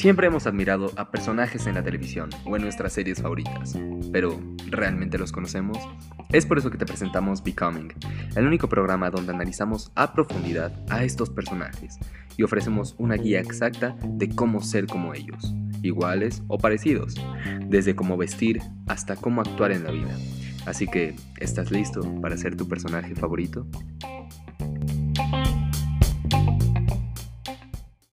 Siempre hemos admirado a personajes en la televisión o en nuestras series favoritas, pero ¿realmente los conocemos? Es por eso que te presentamos Becoming, el único programa donde analizamos a profundidad a estos personajes y ofrecemos una guía exacta de cómo ser como ellos, iguales o parecidos, desde cómo vestir hasta cómo actuar en la vida. Así que, ¿estás listo para ser tu personaje favorito?